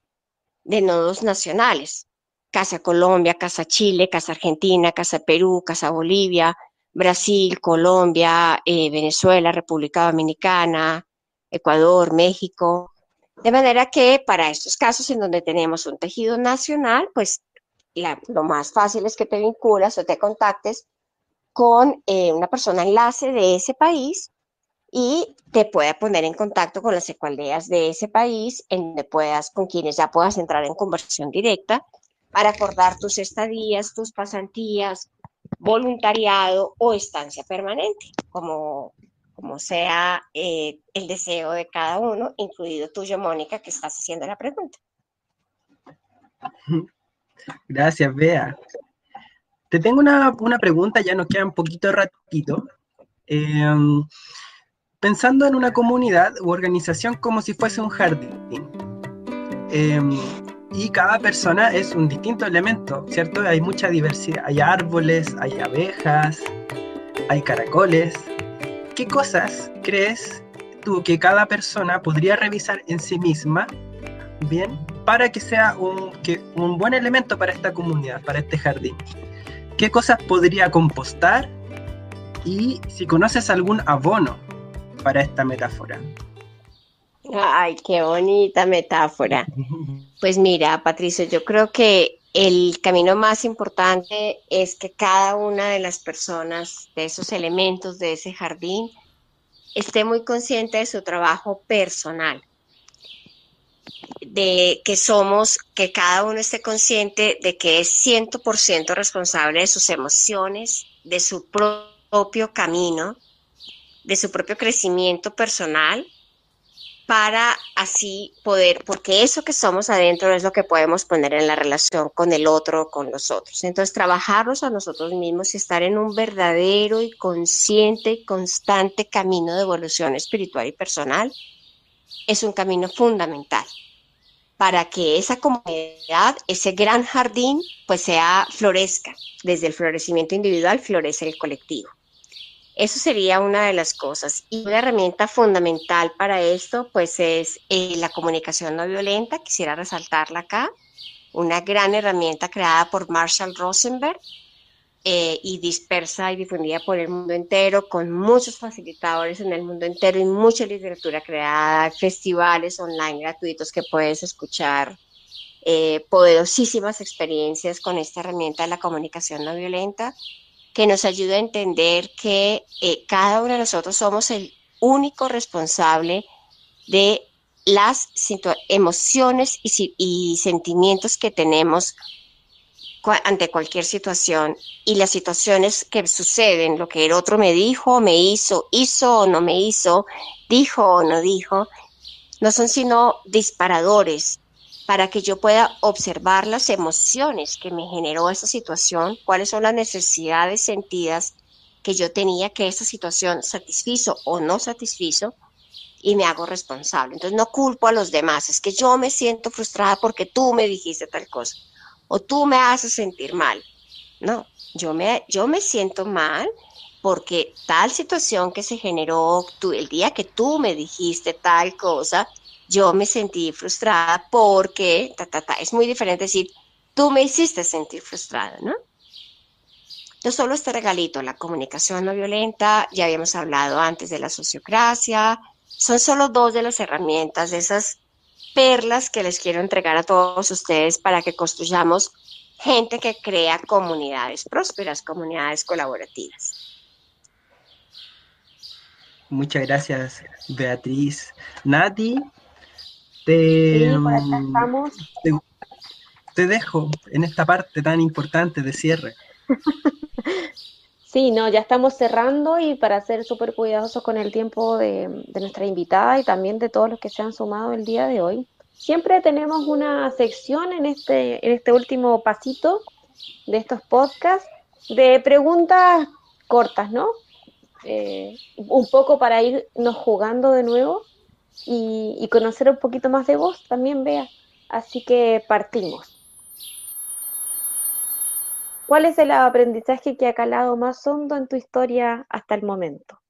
de nodos nacionales. Casa Colombia, Casa Chile, Casa Argentina, Casa Perú, Casa Bolivia, Brasil, Colombia, eh, Venezuela, República Dominicana, Ecuador, México. De manera que para estos casos en donde tenemos un tejido nacional, pues lo más fácil es que te vinculas o te contactes con eh, una persona enlace de ese país y te pueda poner en contacto con las ecualdeas de ese país, en donde puedas, con quienes ya puedas entrar en conversación directa para acordar tus estadías, tus pasantías, voluntariado o estancia permanente, como, como sea eh, el deseo de cada uno, incluido tuyo, Mónica, que estás haciendo la pregunta. Gracias, Bea. Te tengo una, pregunta, ya nos queda un poquito ratito. Em, pensando en una comunidad u organización como si fuese un jardín. Em, y cada persona es un distinto elemento, ¿cierto? Hay mucha diversidad, hay árboles, hay abejas, hay caracoles. ¿Qué cosas crees tú que cada persona podría revisar en sí misma, bien, para que sea un, un buen elemento para esta comunidad, para este jardín? ¿Qué cosas podría compostar? Y si conoces algún abono para esta metáfora. Ay, qué bonita metáfora. Pues mira, Patricio, yo creo que el camino más importante es que cada una de las personas, de esos elementos de ese jardín, esté muy consciente de su trabajo personal, de que somos, que cada uno esté consciente de que es 100% responsable de sus emociones, de su propio camino, de su propio crecimiento personal para así poder, porque eso que somos adentro es lo que podemos poner en la relación con el otro, con los otros. Entonces, trabajarnos a nosotros mismos y estar en un verdadero y consciente y constante camino de evolución espiritual y personal es un camino fundamental para que esa comunidad, ese gran jardín, pues sea florezca. Desde el florecimiento individual florece el colectivo. Eso sería una de las cosas. Y una herramienta fundamental para esto, pues es eh, la comunicación no violenta. Quisiera resaltarla acá. Una gran herramienta creada por Marshall Rosenberg eh, y dispersa y difundida por el mundo entero, con muchos facilitadores en el mundo entero y mucha literatura creada, festivales online gratuitos que puedes escuchar. Eh, poderosísimas experiencias con esta herramienta de la comunicación no violenta que nos ayuda a entender que eh, cada uno de nosotros somos el único responsable de las emociones y, sentimientos que tenemos ante cualquier situación y las situaciones que suceden, lo que el otro me dijo, me hizo, hizo o no me hizo, dijo o no dijo, no son sino disparadores para que yo pueda observar las emociones que me generó esa situación, cuáles son las necesidades sentidas que yo tenía que esa situación satisfizo o no satisfizo y me hago responsable. Entonces no culpo a los demás, es que yo me siento frustrada porque tú me dijiste tal cosa o tú me haces sentir mal. No, yo me, yo me siento mal porque tal situación que se generó el día que tú me dijiste tal cosa, yo me sentí frustrada porque, ta, ta, ta. es muy diferente decir, tú me hiciste sentir frustrada, ¿no? No solo este regalito, la comunicación no violenta, ya habíamos hablado antes de la sociocracia, son solo dos de las herramientas, de esas perlas que les quiero entregar a todos ustedes para que construyamos gente que crea comunidades prósperas, comunidades colaborativas. Muchas gracias, Beatriz. Nati, te, mm, te, dejo en esta parte tan importante de cierre. Sí, no, ya estamos cerrando y para ser súper cuidadosos con el tiempo de, de, nuestra invitada y también de todos los que se han sumado el día de hoy. Siempre tenemos una sección en este, en este último pasito de estos podcasts de preguntas cortas, ¿no? Eh, un poco para irnos jugando de nuevo y, conocer un poquito más de vos también, vea Así que partimos. ¿Cuál es el aprendizaje que ha calado más hondo en tu historia hasta el momento?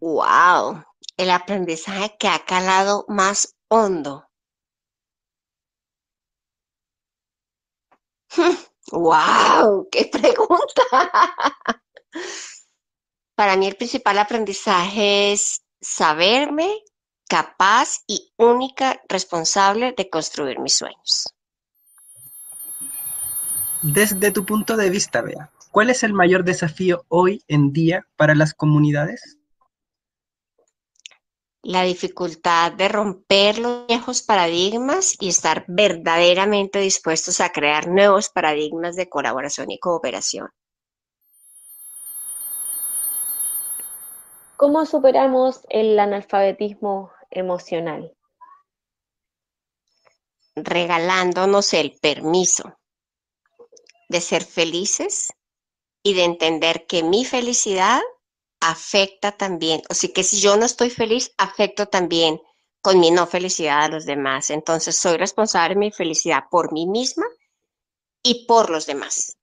Wow, el aprendizaje que ha calado más hondo. wow, qué pregunta. Para mí el principal aprendizaje es saberme capaz y única responsable de construir mis sueños. Desde tu punto de vista, Bea, ¿cuál es el mayor desafío hoy en día para las comunidades? La dificultad de romper los viejos paradigmas y estar verdaderamente dispuestos a crear nuevos paradigmas de colaboración y cooperación. ¿Cómo superamos el analfabetismo emocional? Regalándonos el permiso de ser felices y de entender que mi felicidad afecta también, o sea que si yo no estoy feliz, afecto también con mi no felicidad a los demás. Entonces soy responsable de mi felicidad por mí misma y por los demás.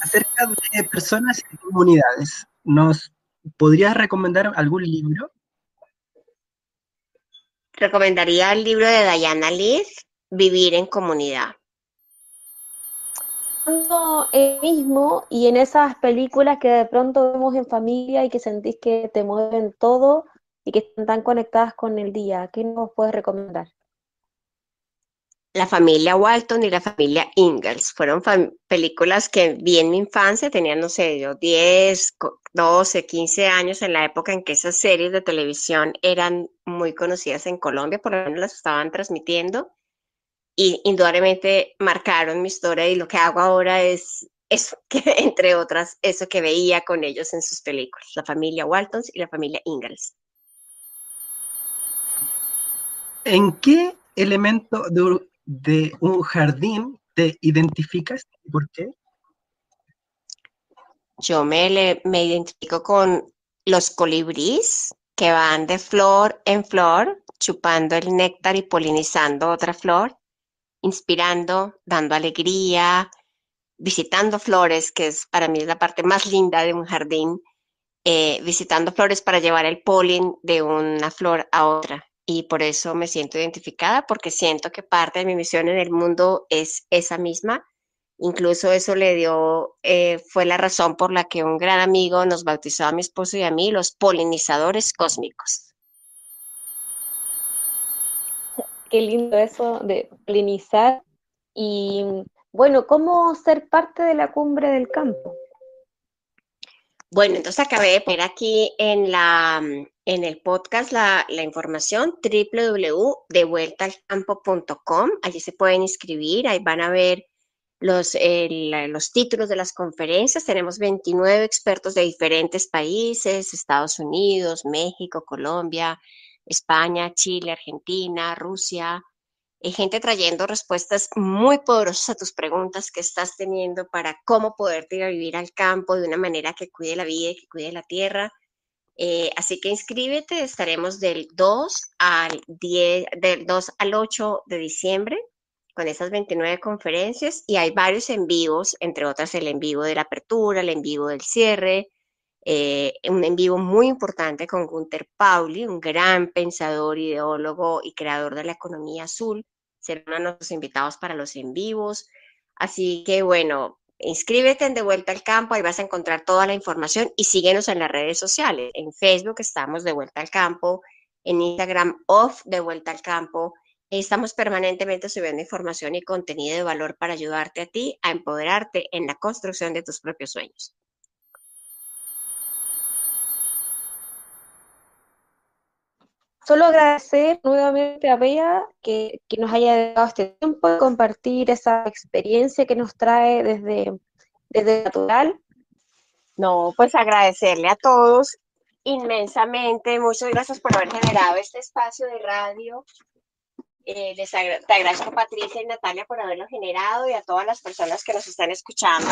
Acerca de personas y comunidades, ¿Nos podrías recomendar algún libro? Recomendaría el libro de Diana Leith, Vivir en Comunidad. No, el mismo y en esas películas que de pronto vemos en familia y que sentís que te mueven todo y que están tan conectadas con el día, ¿qué nos puedes recomendar? la familia Walton y la familia Ingalls. Fueron películas que vi en mi infancia, tenía, no sé, yo 10, 12, 15 años en la época en que esas series de televisión eran muy conocidas en Colombia, por lo menos las estaban transmitiendo. Y indudablemente marcaron mi historia y lo que hago ahora es eso, que entre otras, eso que veía con ellos en sus películas, la familia Walton y la familia Ingalls. ¿En qué elemento de, de un jardín te identificas? ¿Por qué? Yo me, me identifico con los colibríes que van de flor en flor, chupando el néctar y polinizando otra flor, inspirando, dando alegría, visitando flores, que es para mí es la parte más linda de un jardín, eh, visitando flores para llevar el polen de una flor a otra y por eso me siento identificada porque siento que parte de mi misión en el mundo es esa misma. Incluso eso le dio, eh, fue la razón por la que un gran amigo nos bautizó a mi esposo y a mí los polinizadores cósmicos. Qué lindo eso de polinizar y bueno, ¿cómo ser parte de la cumbre del campo? Bueno, entonces acabé de poner aquí en, la, en el podcast la, la información www.devueltaalcampo.com. Allí se pueden inscribir, ahí van a ver los, los títulos de las conferencias. Tenemos 29 expertos de diferentes países, Estados Unidos, México, Colombia, España, Chile, Argentina, Rusia, gente trayendo respuestas muy poderosas a tus preguntas que estás teniendo para cómo poderte ir a vivir al campo de una manera que cuide la vida y que cuide la tierra. Eh, así que inscríbete, estaremos del 2 al 10, del 2 al 8 de diciembre con esas 29 conferencias y hay varios en vivos, entre otras el en vivo de la apertura, el en vivo del cierre, eh, un en vivo muy importante con Gunther Pauli, un gran pensador, ideólogo y creador de la economía azul, serán nuestros invitados para los en vivos. Así que bueno, inscríbete en De Vuelta al Campo, ahí vas a encontrar toda la información y síguenos en las redes sociales. En Facebook estamos De Vuelta al Campo, en Instagram off De Vuelta al Campo. Estamos permanentemente subiendo información y contenido de valor para ayudarte a ti a empoderarte en la construcción de tus propios sueños. Solo agradecer nuevamente a Bea que, nos haya dado este tiempo de compartir esa experiencia que nos trae desde, desde natural. No, pues agradecerle a todos inmensamente. Muchas gracias por haber generado este espacio de radio eh, les te agradezco Patricia y Natalia por haberlo generado y a todas las personas que nos están escuchando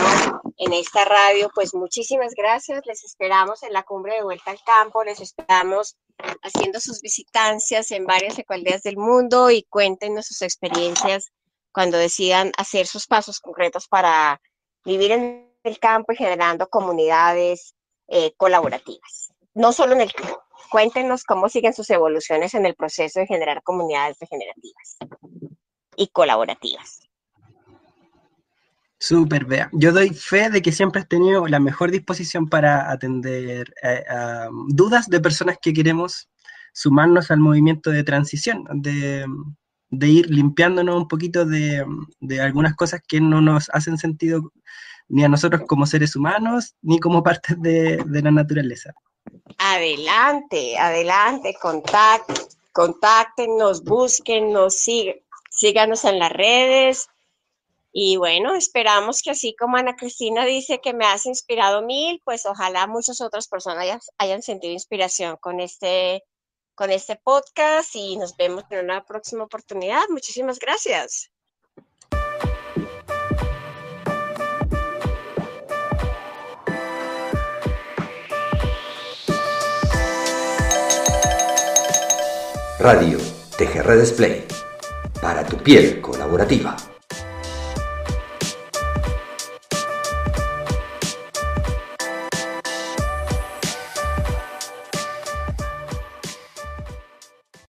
en esta radio, pues muchísimas gracias. Les esperamos en la cumbre de vuelta al campo, les esperamos haciendo sus visitancias en varias alcaldías del mundo y cuéntenos sus experiencias cuando decidan hacer sus pasos concretos para vivir en el campo y generando comunidades eh, colaborativas. No solo en el campo, Cuéntenos cómo siguen sus evoluciones en el proceso de generar comunidades regenerativas y colaborativas. Súper, vea. Yo doy fe de que siempre has tenido la mejor disposición para atender eh, dudas de personas que queremos sumarnos al movimiento de transición, de, ir limpiándonos un poquito de, algunas cosas que no nos hacen sentido ni a nosotros como seres humanos, ni como parte de, la naturaleza. Adelante, adelante, contacten, contáctenos, búsquennos, síganos en las redes. Y bueno, esperamos que así como Ana Cristina dice que me has inspirado mil, pues ojalá muchas otras personas hayan sentido inspiración con este con este podcast y nos vemos en una próxima oportunidad. Muchísimas gracias. Radio TGR Display para tu piel colaborativa.